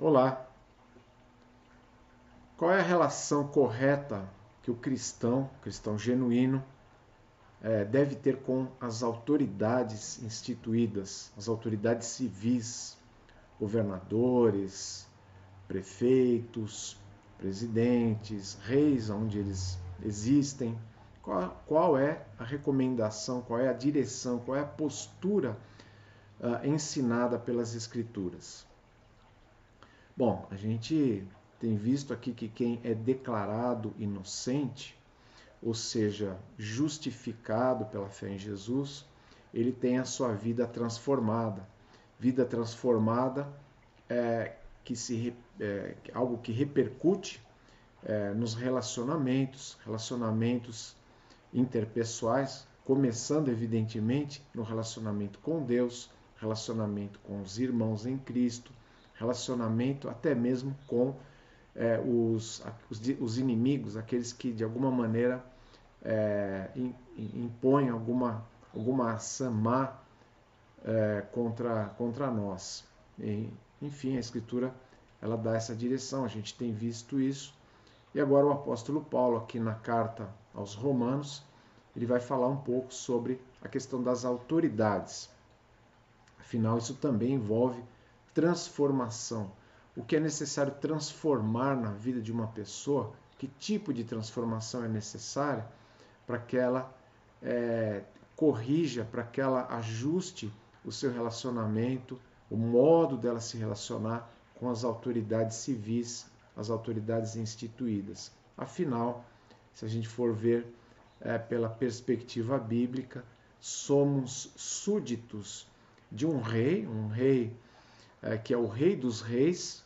Olá. Qual é a relação correta que o cristão, cristão genuíno, é, deve ter com as autoridades instituídas, as autoridades civis, governadores, prefeitos, presidentes, reis, onde eles existem? Qual, qual é a recomendação, qual é a direção, qual é a postura uh, ensinada pelas Escrituras? Bom, a gente tem visto aqui que quem é declarado inocente, ou seja, justificado pela fé em Jesus, ele tem a sua vida transformada. Vida transformada é, que se, é, algo que repercute é, nos relacionamentos, relacionamentos interpessoais, começando evidentemente no relacionamento com Deus, relacionamento com os irmãos em Cristo, relacionamento até mesmo com é, os, os, os, inimigos, aqueles que de alguma maneira é, impõem alguma, alguma ação má é, contra, contra nós. E, enfim, a Escritura ela dá essa direção, a gente tem visto isso. E agora o apóstolo Paulo, aqui na carta aos Romanos, ele vai falar um pouco sobre a questão das autoridades. Afinal, isso também envolve transformação. O que é necessário transformar na vida de uma pessoa? Que tipo de transformação é necessária para que ela é, corrija, para que ela ajuste o seu relacionamento, o modo dela se relacionar com as autoridades civis, as autoridades instituídas. Afinal, se a gente for ver é, pela perspectiva bíblica, somos súditos de um rei, um rei que é o Rei dos Reis,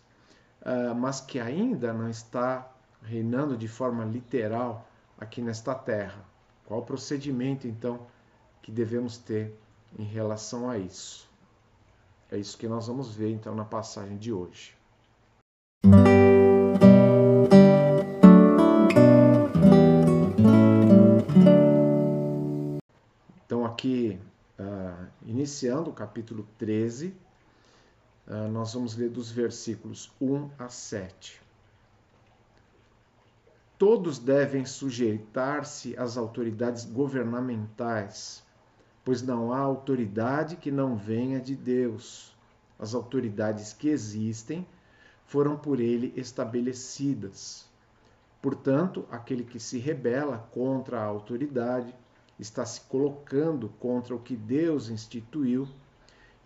é, mas que ainda não está reinando de forma literal aqui nesta terra. Qual o procedimento, então, que devemos ter em relação a isso? É isso que nós vamos ver, então, na passagem de hoje. Então, aqui, uh, iniciando o capítulo 13, ah, nós vamos ler dos versículos 1 a 7. Todos devem sujeitar-se às autoridades governamentais, pois não há autoridade que não venha de Deus. As autoridades que existem foram por ele estabelecidas. Portanto, aquele que se rebela contra a autoridade está se colocando contra o que Deus instituiu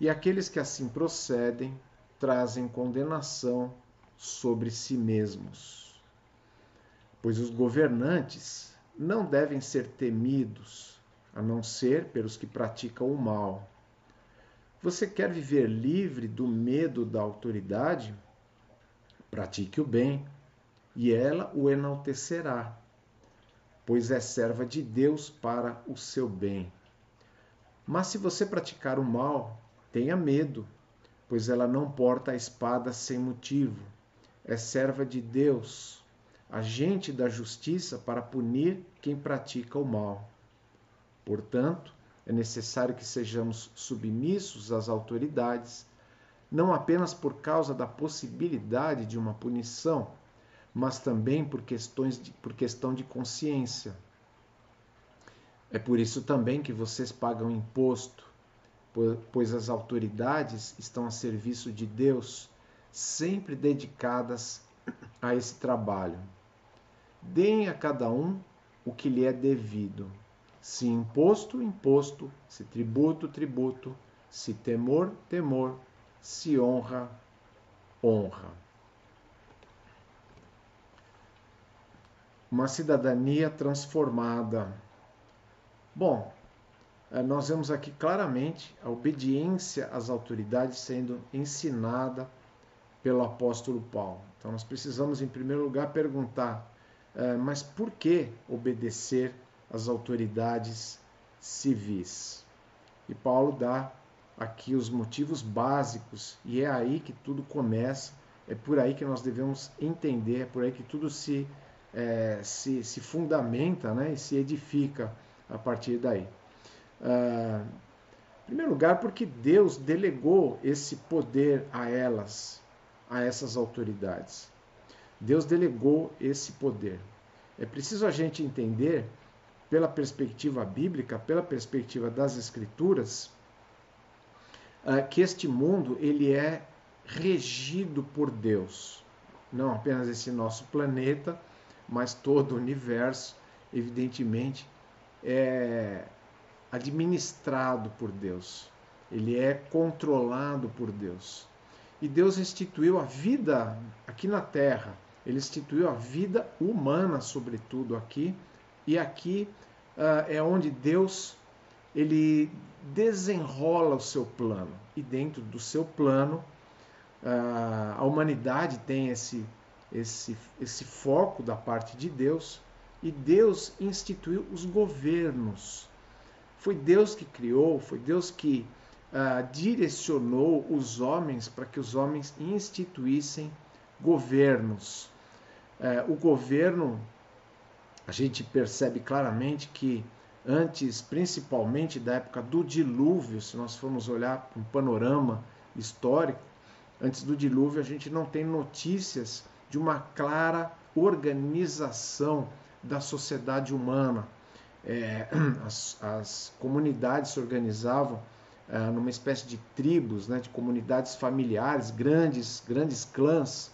e aqueles que assim procedem trazem condenação sobre si mesmos. Pois os governantes não devem ser temidos, a não ser pelos que praticam o mal. Você quer viver livre do medo da autoridade? Pratique o bem, e ela o enaltecerá, pois é serva de Deus para o seu bem. Mas se você praticar o mal, Tenha medo, pois ela não porta a espada sem motivo. É serva de Deus, agente da justiça para punir quem pratica o mal. Portanto, é necessário que sejamos submissos às autoridades, não apenas por causa da possibilidade de uma punição, mas também por, questões de, por questão de consciência. É por isso também que vocês pagam imposto, pois as autoridades estão a serviço de Deus, sempre dedicadas a esse trabalho. Deem a cada um o que lhe é devido. Se imposto, imposto, se tributo, tributo, se temor, temor, se honra, honra. Uma cidadania transformada. Bom, nós vemos aqui claramente a obediência às autoridades sendo ensinada pelo apóstolo Paulo. Então nós precisamos, em primeiro lugar, perguntar: eh, mas por que obedecer às autoridades civis? E Paulo dá aqui os motivos básicos, e é aí que tudo começa, é por aí que nós devemos entender, é por aí que tudo se, é, se, se fundamenta né, e se edifica a partir daí. Ah, em primeiro lugar, porque Deus delegou esse poder a elas. a essas autoridades. Deus delegou esse poder. É preciso a gente entender, pela perspectiva bíblica, pela perspectiva das Escrituras, ah, que este mundo ele é regido por Deus. Não apenas esse nosso planeta, mas todo o universo, evidentemente, é administrado por Deus. Ele é controlado por Deus. E Deus instituiu a vida aqui na Terra. Ele instituiu a vida humana, sobretudo aqui. E aqui uh, é onde Deus ele desenrola o seu plano. E dentro do seu plano, uh, a humanidade tem esse, esse, esse foco da parte de Deus. E Deus instituiu os governos. Foi Deus que criou, foi Deus que uh, direcionou os homens para que os homens instituíssem governos. Uh, o governo, a gente percebe claramente que antes, principalmente da época do dilúvio, se nós formos olhar um panorama histórico, antes do dilúvio a gente não tem notícias de uma clara organização da sociedade humana. É, as, as, comunidades se organizavam é, numa espécie de tribos, né, de comunidades familiares, grandes, grandes clãs.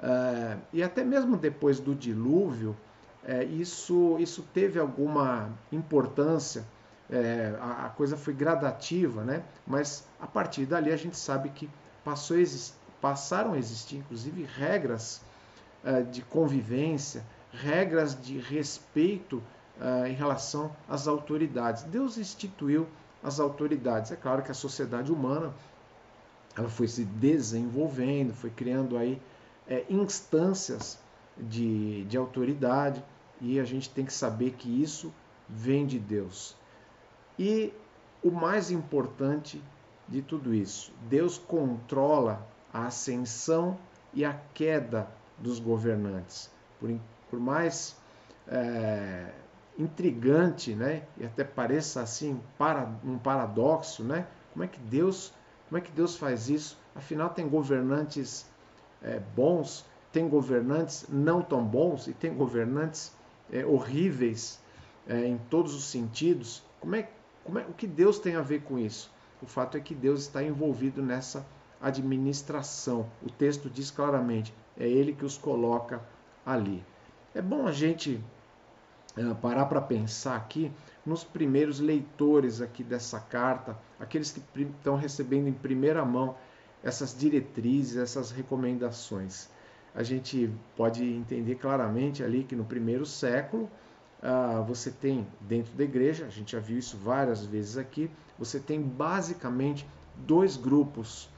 É, e até mesmo depois do dilúvio, é, isso, isso teve alguma importância, é, a, a, coisa foi gradativa, né? mas a partir dali a gente sabe que passou a passaram a existir, inclusive, regras é, de convivência, regras de respeito uh, em relação às autoridades. Deus instituiu as autoridades. É claro que a sociedade humana ela foi se desenvolvendo, foi criando aí é, instâncias de, de autoridade e a gente tem que saber que isso vem de Deus. E o mais importante de tudo isso, Deus controla a ascensão e a queda dos governantes. Por, por mais é, intrigante, né? E até pareça assim para, um paradoxo, né? Como é que Deus, como é que Deus faz isso? Afinal, tem governantes é, bons, tem governantes não tão bons e tem governantes é, horríveis é, em todos os sentidos. Como é, como é, o que Deus tem a ver com isso? O fato é que Deus está envolvido nessa administração. O texto diz claramente: é Ele que os coloca ali. É bom a gente é, parar para pensar aqui nos primeiros leitores aqui dessa carta, aqueles que estão recebendo em primeira mão essas diretrizes, essas recomendações. A gente pode entender claramente ali que no primeiro século uh, você tem dentro da igreja, a gente já viu isso várias vezes aqui, você tem basicamente dois grupos,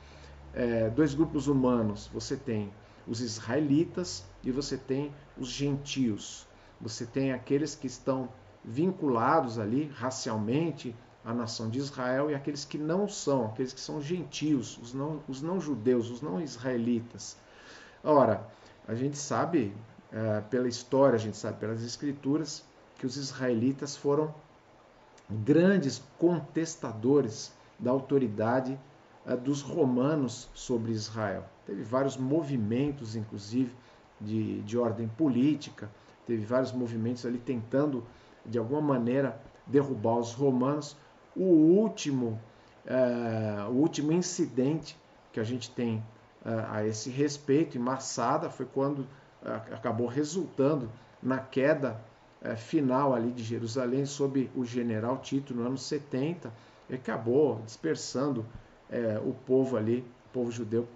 é, dois grupos humanos. Você tem os israelitas e você tem os gentios. Você tem aqueles que estão vinculados ali racialmente à nação de Israel e aqueles que não são, aqueles que são gentios, os não, os não judeus, os não israelitas. Ora, a gente sabe é, pela história, a gente sabe pelas escrituras, que os israelitas foram grandes contestadores da autoridade é, dos romanos sobre Israel. Teve vários movimentos, inclusive, de, de ordem política, teve vários movimentos ali tentando, de alguma maneira, derrubar os romanos. O último, é, o último incidente que a gente tem é, a esse respeito em Massada foi quando é, acabou resultando na queda final ali de Jerusalém sob o general Tito no ano 70 e acabou dispersando o povo ali, o povo judeu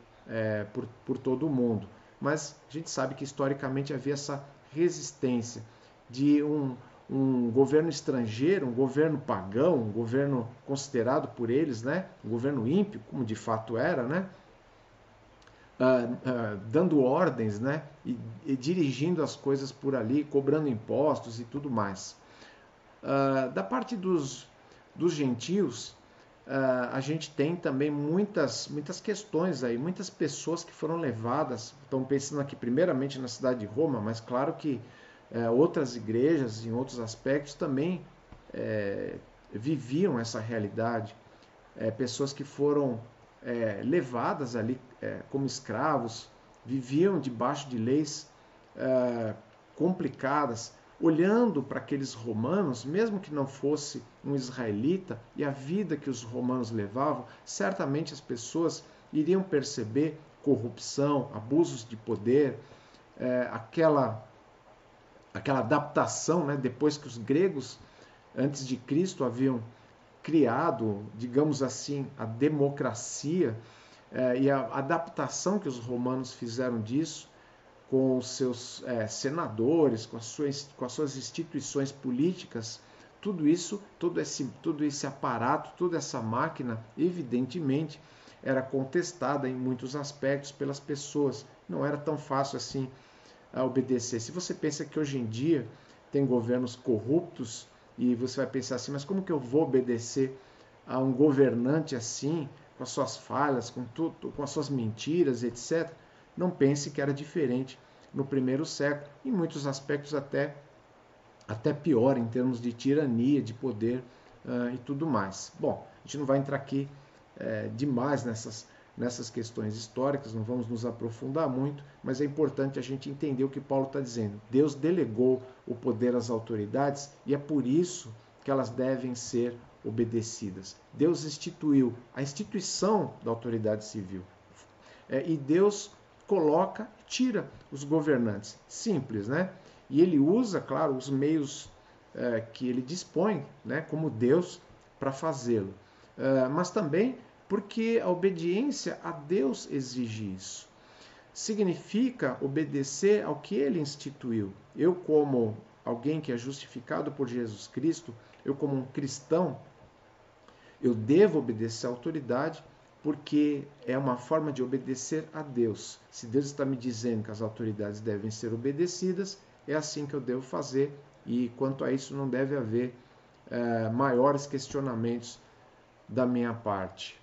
por, por todo o mundo. Mas a gente sabe que historicamente havia essa resistência de um, um governo estrangeiro, um governo pagão, um governo considerado por eles, né, um governo ímpio, como de fato era, né, uh, uh, dando ordens, né, e, e, dirigindo as coisas por ali, cobrando impostos e tudo mais. Uh, da parte dos, dos gentios, uh, a gente tem também muitas, muitas questões aí, muitas pessoas que foram levadas, estão pensando aqui primeiramente na cidade de Roma, mas claro que uh, outras igrejas, em outros aspectos, também uh, viviam essa realidade. pessoas que foram levadas ali como escravos, viviam debaixo de leis é, complicadas, olhando para aqueles romanos, mesmo que não fosse um israelita, e a vida que os romanos levavam, certamente as pessoas iriam perceber corrupção, abusos de poder, é, aquela, aquela adaptação, né, depois que os gregos, antes de Cristo, haviam criado, digamos assim, a democracia é, e a adaptação que os romanos fizeram disso com seus é, senadores, com as, suas, com as suas instituições políticas, tudo isso, todo esse, todo esse aparato, toda essa máquina, evidentemente, era contestada em muitos aspectos pelas pessoas. Não era tão fácil assim a obedecer. Se você pensa que hoje em dia tem governos corruptos e você vai pensar assim, mas como que eu vou obedecer a um governante assim, com as suas falhas, com tudo, com as suas mentiras, etc. Não pense que era diferente no primeiro século, em muitos aspectos até, até pior em termos de tirania, de poder uh, e tudo mais. Bom, a gente não vai entrar aqui é, demais nessas, nessas questões históricas, não vamos nos aprofundar muito, mas é importante a gente entender o que Paulo está dizendo. Deus delegou o poder às autoridades e é por isso que elas devem ser obedecidas. Deus instituiu a instituição da autoridade civil. É, e Deus coloca, tira os governantes. Simples, né? E ele usa, claro, os meios é, que ele dispõe, né, como Deus, para fazê-lo. É, mas também porque a obediência a Deus exige isso. Significa obedecer ao que ele instituiu. Eu, como alguém que é justificado por Jesus Cristo, eu, como um cristão, eu devo obedecer à autoridade porque é uma forma de obedecer a Deus. Se Deus está me dizendo que as autoridades devem ser obedecidas, é assim que eu devo fazer e quanto a isso não deve haver é, maiores questionamentos da minha parte.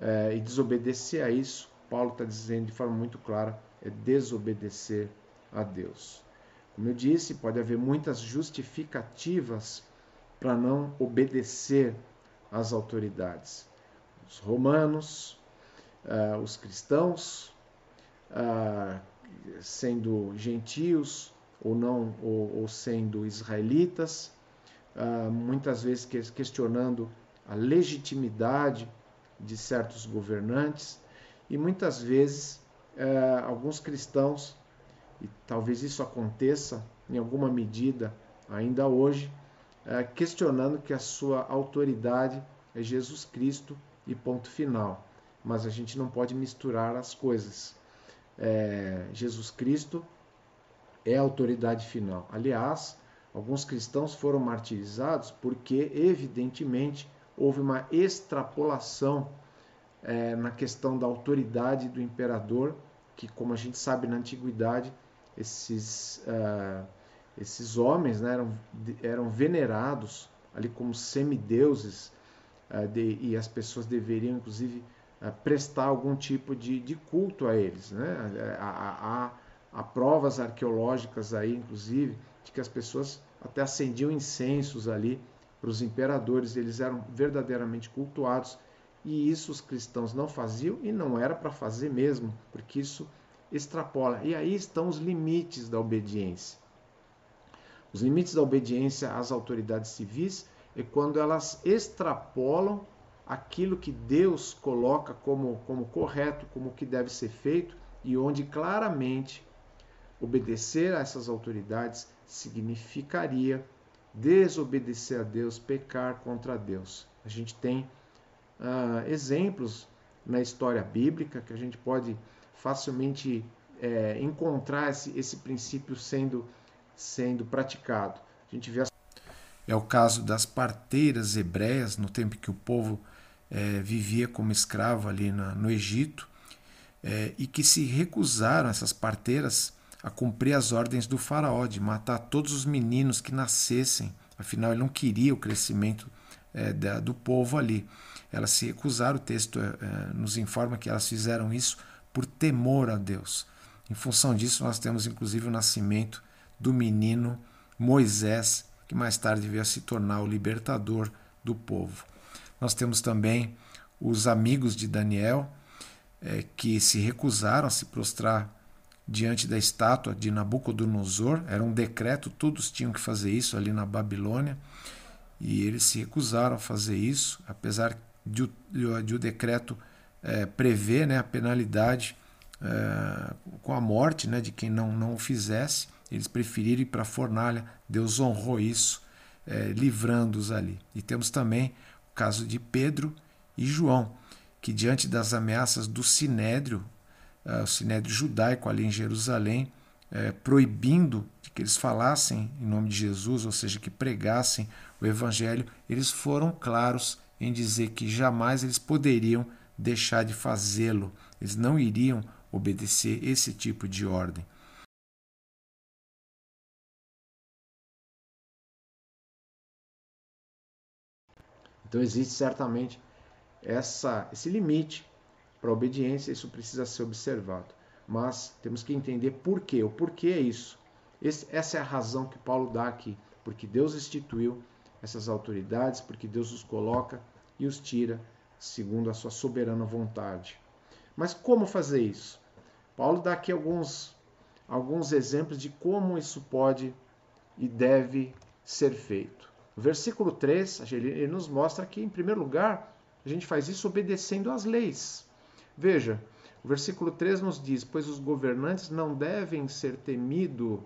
É, e desobedecer a isso, Paulo está dizendo de forma muito clara, é desobedecer a Deus. Como eu disse, pode haver muitas justificativas para não obedecer às autoridades os romanos, uh, os cristãos, uh, sendo gentios ou não, ou, ou sendo israelitas, uh, muitas vezes questionando a legitimidade de certos governantes. E muitas vezes alguns cristãos, e talvez isso aconteça em alguma medida ainda hoje, questionando que a sua autoridade é Jesus Cristo e ponto final. Mas a gente não pode misturar as coisas. É, Jesus Cristo é a autoridade final. Aliás, alguns cristãos foram martirizados porque, evidentemente, houve uma extrapolação é, na questão da autoridade do imperador, que, como a gente sabe na antiguidade, esses, uh, esses homens né, eram, eram venerados ali como semideuses de, e as pessoas deveriam, inclusive, uh, prestar algum tipo de, de, culto a eles. Né? Há, há, há provas arqueológicas aí, inclusive, de que as pessoas até acendiam incensos ali para os imperadores, eles eram verdadeiramente cultuados, e isso os cristãos não faziam e não era para fazer mesmo, porque isso extrapola. E aí estão os limites da obediência. Os limites da obediência às autoridades civis é quando elas extrapolam aquilo que Deus coloca como, como correto, como que deve ser feito, e onde claramente obedecer a essas autoridades significaria desobedecer a Deus, pecar contra Deus. A gente tem uh, exemplos na história bíblica que a gente pode facilmente é, encontrar esse, esse princípio sendo, sendo praticado. A gente vê as é o caso das parteiras hebreias, no tempo que o povo é, vivia como escravo ali na, no Egito, é, e que se recusaram, essas parteiras, a cumprir as ordens do faraó de matar todos os meninos que nascessem, afinal ele não queria o crescimento é, da, do povo ali. Elas se recusaram, o texto nos informa que elas fizeram isso por temor a Deus. Em função disso, nós temos inclusive o nascimento do menino Moisés, que mais tarde veio a se tornar o libertador do povo. Nós temos também os amigos de Daniel, é, que se recusaram a se prostrar diante da estátua de Nabucodonosor. Era um decreto, todos tinham que fazer isso ali na Babilônia. E eles se recusaram a fazer isso, apesar de, de, de o decreto é, prever né, a penalidade é, com a morte né, de quem não, não o fizesse. Eles preferiram ir para a fornalha. Deus honrou isso, é, livrando-os ali. E temos também o caso de Pedro e João, que diante das ameaças do sinédrio, uh, o sinédrio judaico ali em Jerusalém, uh, proibindo que eles falassem em nome de Jesus, ou seja, que pregassem o evangelho, eles foram claros em dizer que jamais eles poderiam deixar de fazê-lo, eles não iriam obedecer esse tipo de ordem. Então existe certamente essa, esse limite para a obediência, isso precisa ser observado. Mas temos que entender por quê. O porquê é isso. Esse, essa é a razão que Paulo dá aqui. Porque Deus instituiu essas autoridades, porque Deus os coloca e os tira segundo a sua soberana vontade. Mas como fazer isso? Paulo dá aqui alguns, alguns exemplos de como isso pode e deve ser feito. O versículo 3, ele nos mostra que, em primeiro lugar, a gente faz isso obedecendo às leis. Veja, o versículo 3 nos diz: Pois os governantes não devem ser temido,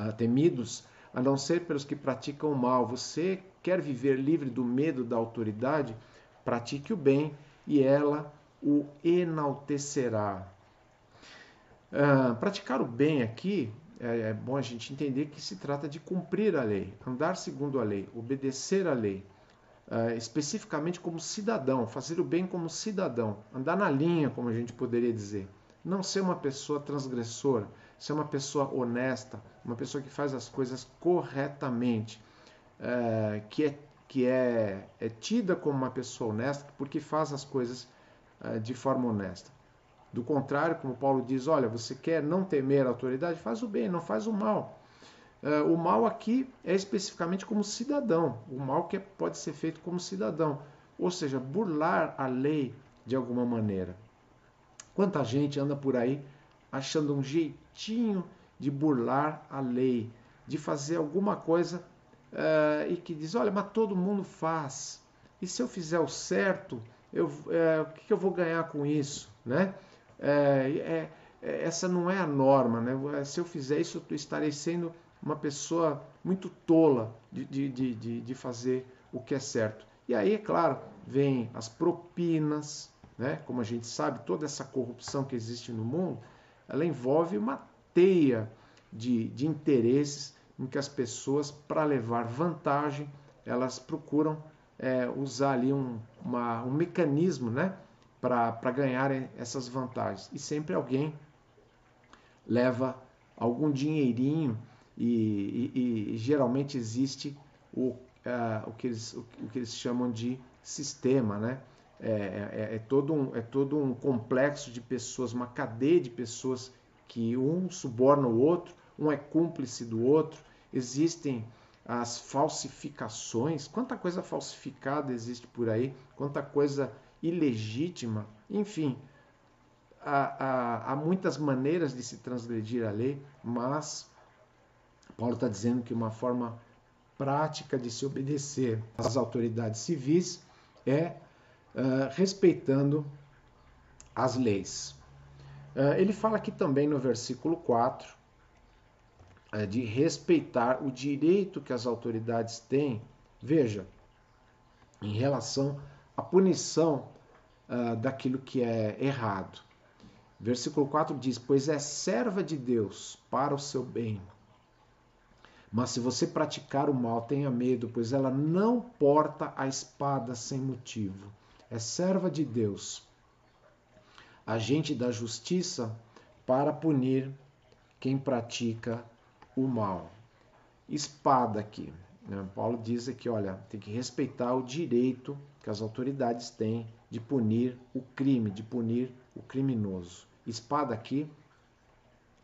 uh, temidos, a não ser pelos que praticam o mal. Você quer viver livre do medo da autoridade? Pratique o bem e ela o enaltecerá. Uh, praticar o bem aqui é, é bom a gente entender que se trata de cumprir a lei, andar segundo a lei, obedecer a lei uh, especificamente como cidadão, fazer o bem como cidadão, andar na linha, como a gente poderia dizer. Não ser uma pessoa transgressora, ser uma pessoa honesta, uma pessoa que faz as coisas corretamente, uh, que, é, que é, é tida como uma pessoa honesta porque faz as coisas uh, de forma honesta. Do contrário, como Paulo diz, olha, você quer não temer a autoridade, faz o bem, não faz o mal. Uh, o mal aqui é especificamente como cidadão, o mal que pode ser feito como cidadão, ou seja, burlar a lei de alguma maneira. Quanta gente anda por aí achando um jeitinho de burlar a lei, de fazer alguma coisa uh, e que diz: olha, mas todo mundo faz, e se eu fizer o certo, eu, uh, o que, eu vou ganhar com isso? Né? É, é, essa não é a norma, né? se eu fizer isso, eu estarei sendo uma pessoa muito tola de, de, de, de fazer o que é certo. E aí, é claro, vem as propinas, né? como a gente sabe, toda essa corrupção que existe no mundo, ela envolve uma teia de, de interesses em que as pessoas, para levar vantagem, elas procuram é, usar ali um, uma, um mecanismo né? Para ganharem essas vantagens. E sempre alguém leva algum dinheirinho e, e, e geralmente existe o, uh, o, que eles, o, o, que eles chamam de sistema, né? É, é, é, todo um, é todo um complexo de pessoas, uma cadeia de pessoas que um suborna o outro, um é cúmplice do outro, existem as falsificações, quanta coisa falsificada existe por aí, quanta coisa ilegítima, enfim, há, há, há muitas maneiras de se transgredir a lei, mas Paulo está dizendo que uma forma prática de se obedecer às autoridades civis é uh, respeitando as leis. Uh, ele fala aqui também no versículo 4 uh, é, de respeitar o direito que as autoridades têm, veja, em relação à punição daquilo que é errado. Versículo 4 diz: Pois é serva de Deus para o seu bem mas se você praticar o mal, tenha medo, pois ela não porta a espada sem motivo. É serva de Deus, agente da justiça para punir quem pratica o mal. Espada aqui. Né? Paulo diz aqui, olha, tem que respeitar o direito que as autoridades têm de punir o crime, de punir o criminoso. Espada aqui,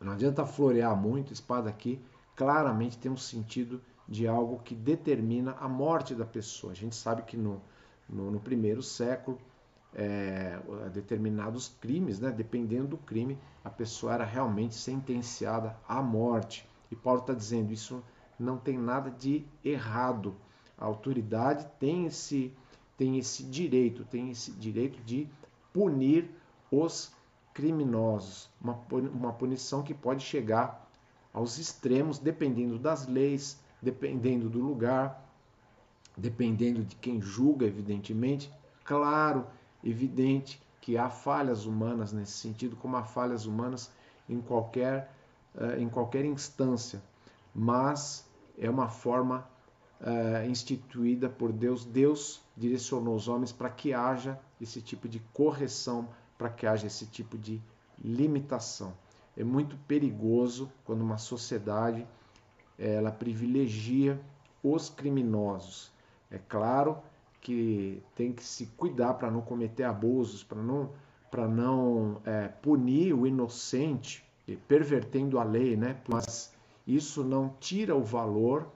não adianta florear muito, espada aqui claramente tem um sentido de algo que determina a morte da pessoa. A gente sabe que no, no, no primeiro século, é, determinados crimes, né? dependendo do crime, a pessoa era realmente sentenciada à morte. E Paulo está dizendo isso não tem nada de errado. A autoridade tem esse, tem esse direito, tem esse direito de punir os criminosos. Uma, uma punição que pode chegar aos extremos, dependendo das leis, dependendo do lugar, dependendo de quem julga, evidentemente. Claro, evidente que há falhas humanas nesse sentido, como há falhas humanas em qualquer, uh, em qualquer instância, mas é uma forma uh, instituída por Deus. Deus direcionou os homens para que haja esse tipo de correção, para que haja esse tipo de limitação. É muito perigoso quando uma sociedade ela privilegia os criminosos. É claro que tem que se cuidar para não cometer abusos, para não, para não é, punir o inocente, pervertendo a lei, né? Mas isso não tira o valor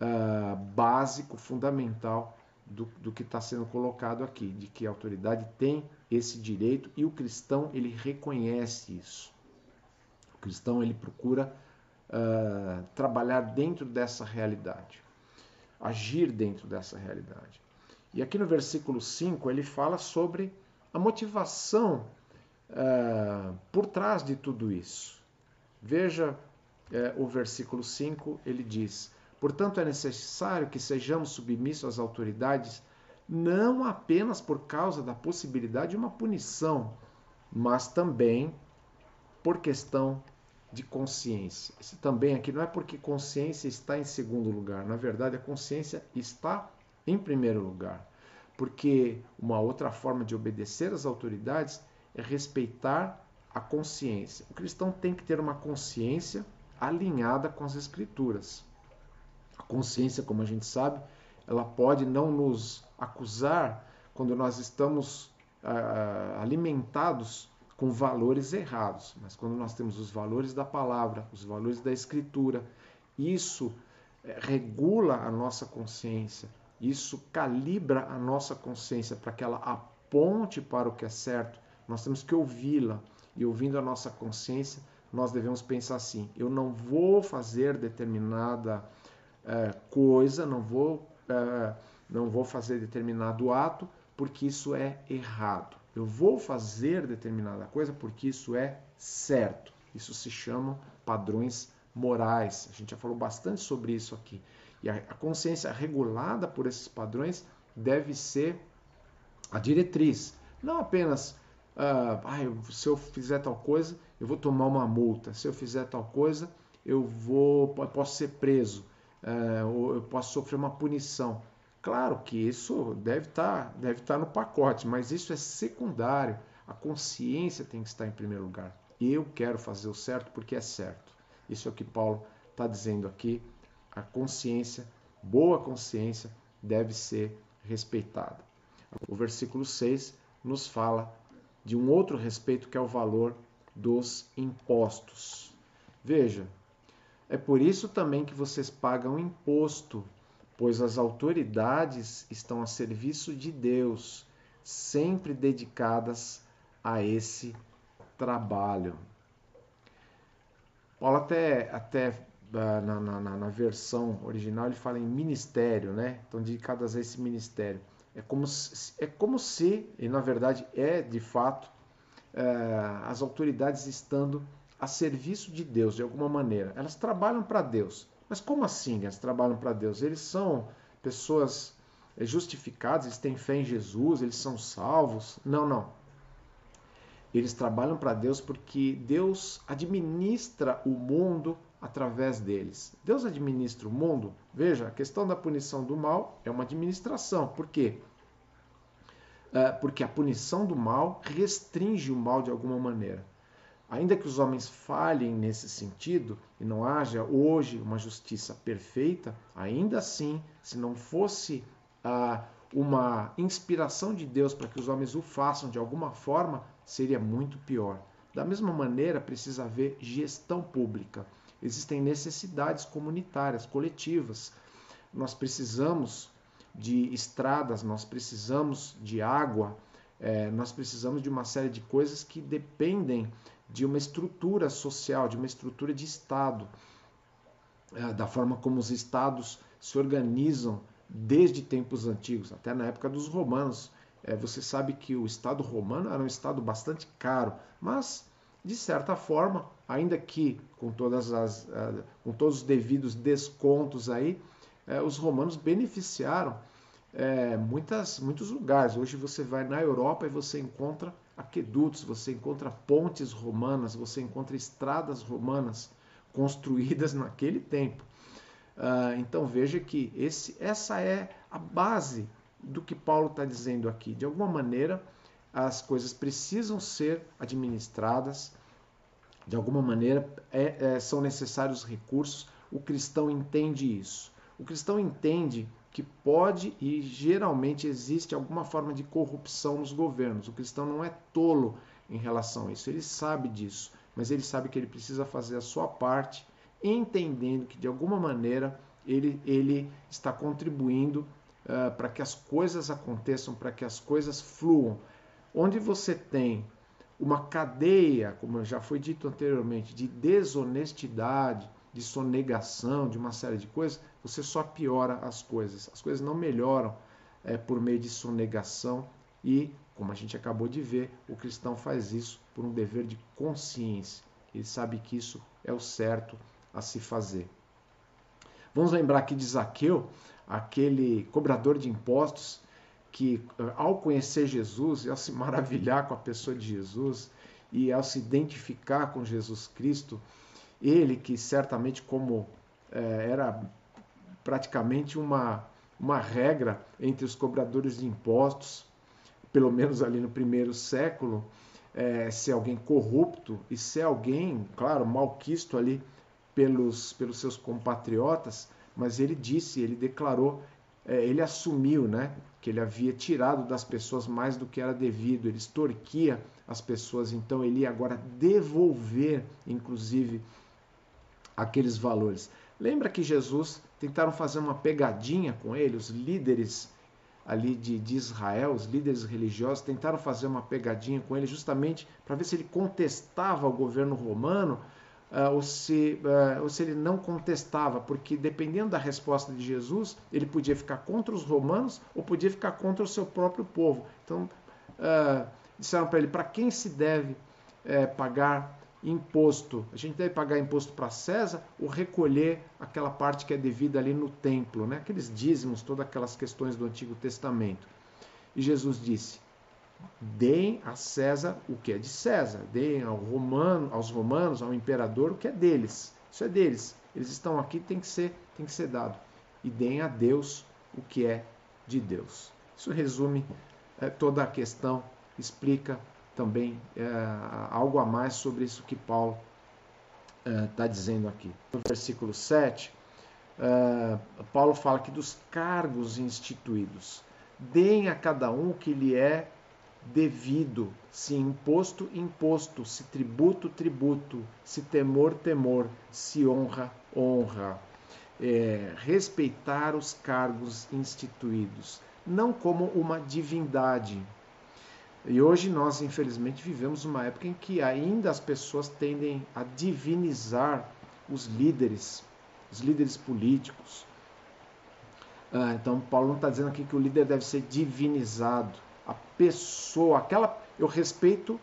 uh, básico, fundamental do, do que está sendo colocado aqui, de que a autoridade tem esse direito e o cristão ele reconhece isso. O cristão ele procura uh, trabalhar dentro dessa realidade, agir dentro dessa realidade. E aqui no versículo 5 ele fala sobre a motivação uh, por trás de tudo isso. Veja uh, o versículo 5, ele diz: Portanto, é necessário que sejamos submissos às autoridades, não apenas por causa da possibilidade de uma punição, mas também por questão de consciência. Esse também aqui não é porque consciência está em segundo lugar, na verdade, a consciência está em primeiro lugar. Porque uma outra forma de obedecer às autoridades é respeitar a consciência. O cristão tem que ter uma consciência alinhada com as escrituras. A consciência, como a gente sabe, ela pode não nos acusar quando nós estamos ah, alimentados com valores errados, mas quando nós temos os valores da palavra, os valores da escritura, isso eh, regula a nossa consciência, isso calibra a nossa consciência para que ela aponte para o que é certo. Nós temos que ouvi-la e ouvindo a nossa consciência, nós devemos pensar assim: eu não vou fazer determinada é, coisa, não vou, é, não vou fazer determinado ato porque isso é errado. Eu vou fazer determinada coisa porque isso é certo. Isso se chama padrões morais. A gente já falou bastante sobre isso aqui. E a, consciência regulada por esses padrões deve ser a diretriz. Não apenas, uh, ah, se eu fizer tal coisa, eu vou tomar uma multa. Se eu fizer tal coisa, eu vou, posso ser preso, uh, ou eu posso sofrer uma punição. Claro que isso deve estar, tá, deve tá no pacote, mas isso é secundário. A consciência tem que estar em primeiro lugar. Eu quero fazer o certo porque é certo. Isso é o que Paulo está dizendo aqui a consciência, boa consciência, deve ser respeitada. O versículo 6 nos fala de um outro respeito que é o valor dos impostos. Veja, é por isso também que vocês pagam imposto, pois as autoridades estão a serviço de Deus, sempre dedicadas a esse trabalho. Paulo até, até na, na, na, versão original ele fala em ministério, né? Estão dedicadas a esse ministério. É como se, é como se e na verdade é de fato, é, as autoridades estando a serviço de Deus de alguma maneira. Elas trabalham para Deus. Mas como assim elas trabalham para Deus? Eles são pessoas é, justificadas, eles têm fé em Jesus, eles são salvos? Não, não. Eles trabalham para Deus porque Deus administra o mundo através deles. Deus administra o mundo. Veja, a questão da punição do mal é uma administração. Por quê? É, porque a punição do mal restringe o mal de alguma maneira. Ainda que os homens falhem nesse sentido e não haja hoje uma justiça perfeita, ainda assim, se não fosse ah, uma inspiração de Deus para que os homens o façam de alguma forma, seria muito pior. Da mesma maneira, precisa haver gestão pública existem necessidades comunitárias, coletivas. Nós precisamos de estradas, nós precisamos de água, é, nós precisamos de uma série de coisas que dependem de uma estrutura social, de uma estrutura de Estado, é, da forma como os Estados se organizam desde tempos antigos, até na época dos romanos. É, você sabe que o Estado romano era um Estado bastante caro, mas de certa forma, ainda que com, todas as, uh, com todos os devidos descontos aí, os romanos beneficiaram muitas, muitos lugares. Hoje você vai na Europa e você encontra aquedutos, você encontra pontes romanas, você encontra estradas romanas construídas naquele tempo. Uh, então veja que esse, essa é a base do que Paulo está dizendo aqui. De alguma maneira, as coisas precisam ser administradas, de alguma maneira é, é, são necessários recursos. O cristão entende isso. O cristão entende que pode e geralmente existe alguma forma de corrupção nos governos. O cristão não é tolo em relação a isso, ele sabe disso, mas ele sabe que ele precisa fazer a sua parte, entendendo que de alguma maneira ele, ele está contribuindo uh, para que as coisas aconteçam, para que as coisas fluam. Onde você tem uma cadeia, como já foi dito anteriormente, de desonestidade, de sonegação, de uma série de coisas, você só piora as coisas. As coisas não melhoram é, por meio de sonegação e, como a gente acabou de ver, o cristão faz isso por um dever de consciência. Ele sabe que isso é o certo a se fazer. Vamos lembrar aqui de Zaqueu, aquele cobrador de impostos que, ao conhecer Jesus ao se maravilhar com a pessoa de Jesus e ao se identificar com Jesus Cristo, ele que certamente, como é, era praticamente uma, uma regra entre os cobradores de impostos, pelo menos ali no primeiro século, é, ser alguém corrupto e ser alguém, claro, malquisto ali pelos, pelos seus compatriotas, mas ele disse, ele declarou, é, ele assumiu né, que ele havia tirado das pessoas mais do que era devido, ele extorquia as pessoas, então ele ia agora devolver, inclusive, aqueles valores. Lembra que Jesus tentaram fazer uma pegadinha com ele, os líderes ali de, de Israel, os líderes religiosos tentaram fazer uma pegadinha com ele justamente para ver se ele contestava o governo romano uh, ou, se, uh, ou se ele não contestava, porque dependendo da resposta de Jesus, ele podia ficar contra os romanos ou podia ficar contra o seu próprio povo. Então, uh, disseram para ele: para quem se deve eh, pagar imposto? A gente deve pagar imposto para César ou recolher aquela parte que é devida ali no templo, né? aqueles dízimos, todas aquelas questões do Antigo Testamento. E Jesus disse: deem a César o que é de César, deem ao romano, aos romanos, ao imperador o que é deles. Isso é deles. Eles estão aqui, tem que ser, tem que ser dado. E deem a Deus o que é de Deus. Isso resume é, toda a questão, explica também é, algo a mais sobre isso que Paulo está é, dizendo aqui. No versículo 7, é, Paulo fala que dos cargos instituídos. Deem a cada um o que lhe é devido, se imposto, imposto, se tributo, tributo, se temor, temor, se honra, honra. É, respeitar os cargos instituídos, não como uma divindade. E hoje nós, infelizmente, vivemos uma época em que ainda as pessoas tendem a divinizar os líderes, os líderes políticos. Ah, então, Paulo não está dizendo aqui que o líder deve ser divinizado a pessoa, aquela eu respeito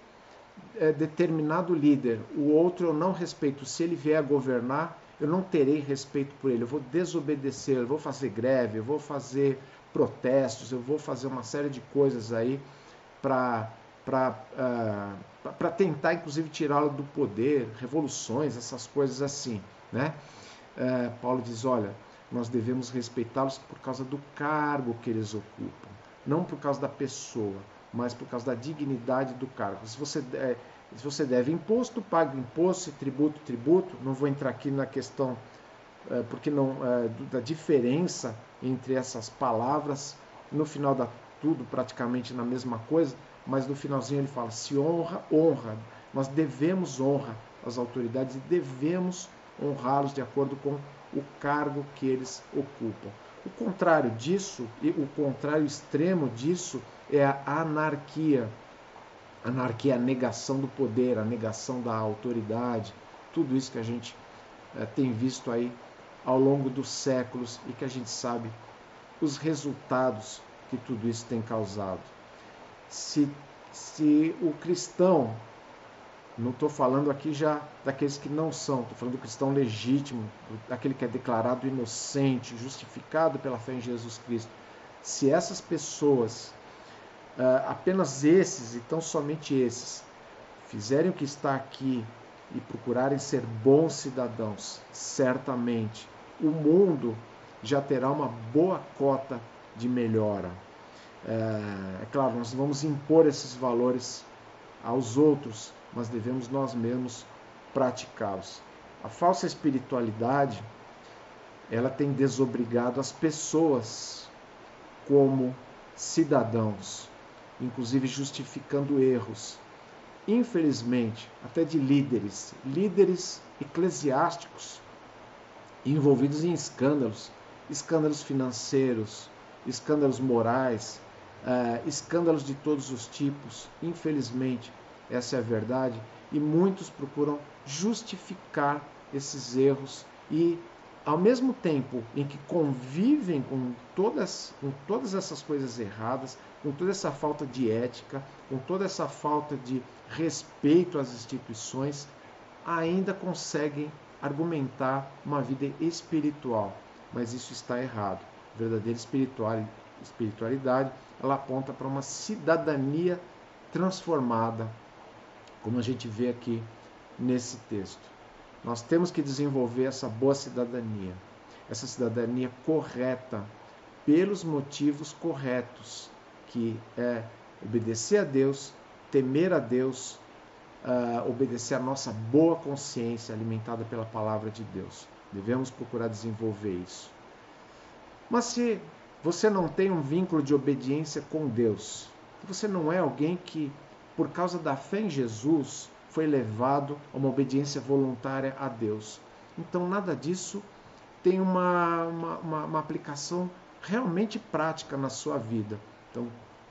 é, determinado líder, o outro eu não respeito. Se ele vier a governar, eu não terei respeito por ele. Eu vou desobedecer, eu vou fazer greve, eu vou fazer protestos, eu vou fazer uma série de coisas aí para uh, para tentar, inclusive, tirá-lo do poder, revoluções, essas coisas assim, né? Uh, Paulo diz, olha, nós devemos respeitá-los por causa do cargo que eles ocupam não por causa da pessoa, mas por causa da dignidade do cargo. Se você, é, se você deve imposto, pague imposto, tributo, tributo. Não vou entrar aqui na questão, é, porque não é, da diferença entre essas palavras. No final dá tudo praticamente na mesma coisa, mas no finalzinho ele fala: se honra, honra. Nós devemos honra às autoridades e devemos honrá-los de acordo com o cargo que eles ocupam. O contrário disso, e o contrário extremo disso, é a anarquia. Anarquia é a negação do poder, a negação da autoridade, tudo isso que a gente é, tem visto aí ao longo dos séculos e que a gente sabe os resultados que tudo isso tem causado. Se, se o cristão, não estou falando aqui já daqueles que não são, estou falando do cristão legítimo, daquele que é declarado inocente, justificado pela fé em Jesus Cristo. Se essas pessoas, uh, apenas esses e tão somente esses, fizerem o que está aqui e procurarem ser bons cidadãos, certamente o mundo já terá uma boa cota de melhora. É, é claro, nós vamos impor esses valores aos outros, mas devemos nós mesmos praticá-los. A falsa espiritualidade, ela tem desobrigado as pessoas como cidadãos, inclusive justificando erros. Infelizmente, até de líderes, líderes eclesiásticos envolvidos em escândalos, escândalos financeiros, escândalos morais, uh, escândalos de todos os tipos. Infelizmente, essa é a verdade. E muitos procuram justificar esses erros e, ao mesmo tempo em que convivem com todas, com todas essas coisas erradas, com toda essa falta de ética, com toda essa falta de respeito às instituições, ainda conseguem argumentar uma vida espiritual, mas isso está errado. A verdadeira espiritualidade, ela aponta para uma cidadania transformada, como a gente vê aqui nesse texto. Nós temos que desenvolver essa boa cidadania, essa cidadania correta, pelos motivos corretos, que é obedecer a Deus, temer a Deus, uh, obedecer à nossa boa consciência alimentada pela palavra de Deus. Devemos procurar desenvolver isso. Mas se você não tem um vínculo de obediência com Deus, você não é alguém que, por causa da fé em Jesus, foi levado a uma obediência voluntária a Deus. Então, nada disso tem uma, uma, uma, uma aplicação realmente prática na sua vida. Então,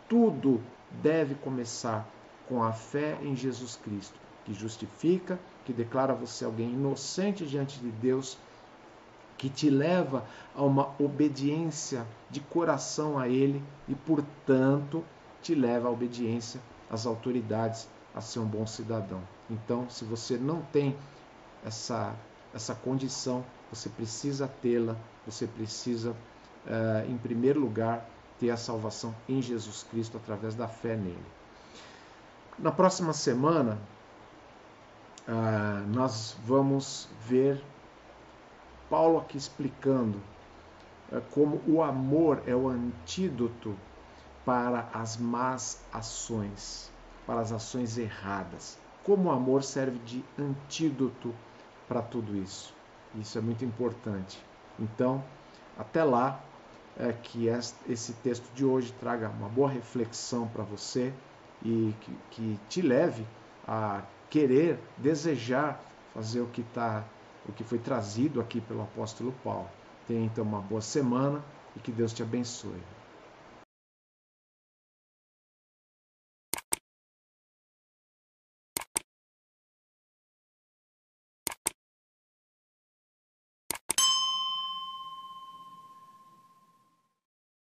tudo deve começar com a fé em Jesus Cristo, que justifica, que declara você alguém inocente diante de Deus, que te leva a uma obediência de coração a Ele e, portanto, te leva à obediência às autoridades, a ser um bom cidadão. Então, se você não tem essa, essa condição, você precisa tê-la, você precisa, uh, em primeiro lugar, ter a salvação em Jesus Cristo através da fé nele. Na próxima semana, ah, nós vamos ver Paulo aqui explicando ah, como o amor é o antídoto para as más ações, para as ações erradas. Como o amor serve de antídoto para tudo isso. Isso é muito importante. Então, até lá, é que esse texto de hoje traga uma boa reflexão para você e que, que te leve a querer, desejar fazer o que tá, o que foi trazido aqui pelo apóstolo Paulo. Tenha então uma boa semana e que Deus te abençoe.